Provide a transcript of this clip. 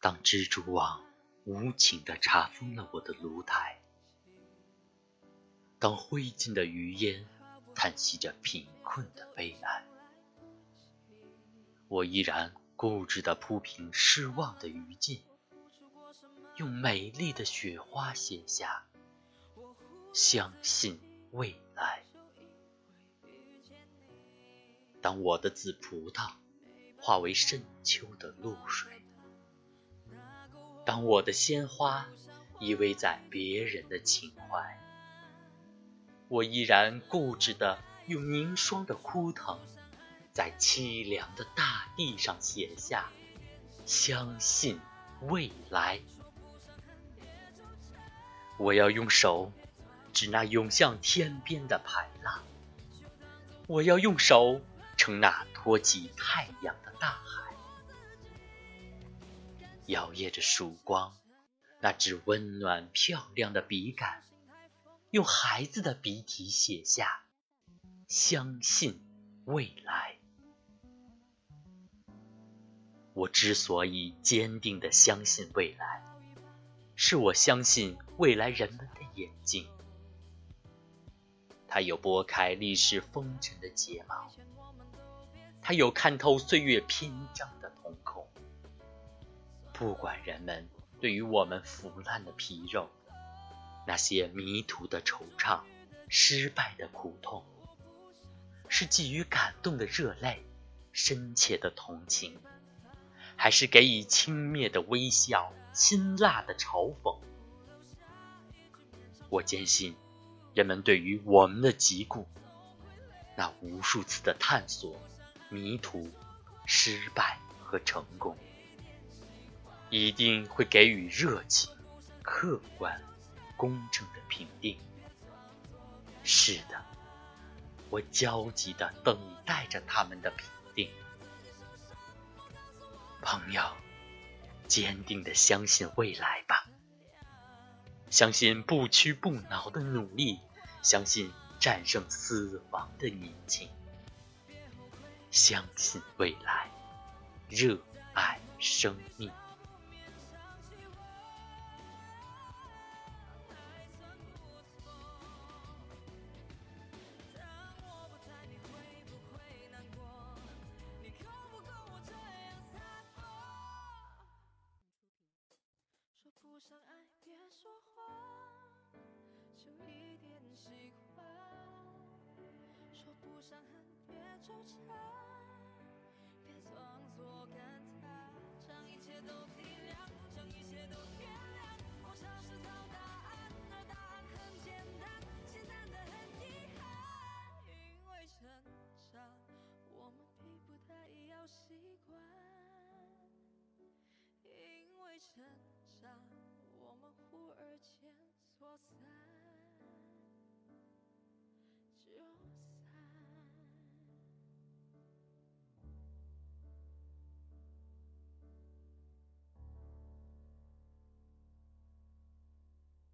当蜘蛛网无情地查封了我的炉台，当灰烬的余烟叹息着贫困的悲哀，我依然固执地铺平失望的余烬，用美丽的雪花写下“相信未来”。当我的紫葡萄化为深秋的露水，当我的鲜花依偎在别人的情怀，我依然固执地用凝霜的枯藤，在凄凉的大地上写下“相信未来”。我要用手指那涌向天边的排浪，我要用手。撑那托起太阳的大海，摇曳着曙光，那支温暖漂亮的笔杆，用孩子的笔体写下“相信未来”。我之所以坚定的相信未来，是我相信未来人们的眼睛，它有拨开历史风尘的睫毛。他有看透岁月篇章，不管人们对于我们腐烂的皮肉，那些迷途的惆怅，失败的苦痛，是寄予感动的热泪，深切的同情，还是给予轻蔑的微笑，辛辣的嘲讽？我坚信，人们对于我们的疾苦，那无数次的探索。迷途、失败和成功，一定会给予热情、客观、公正的评定。是的，我焦急地等待着他们的评定。朋友，坚定地相信未来吧，相信不屈不挠的努力，相信战胜死亡的宁静。相信未来，热爱生命。不上爱，别说谎，就一点喜欢；说不上恨，别纠缠，别装作感叹。将一切都体谅，将一切都原谅，我尝试找答案，而答案很简单，简单的很遗憾。因为成长，我们并不太要习惯。因为成长。忽而间错散。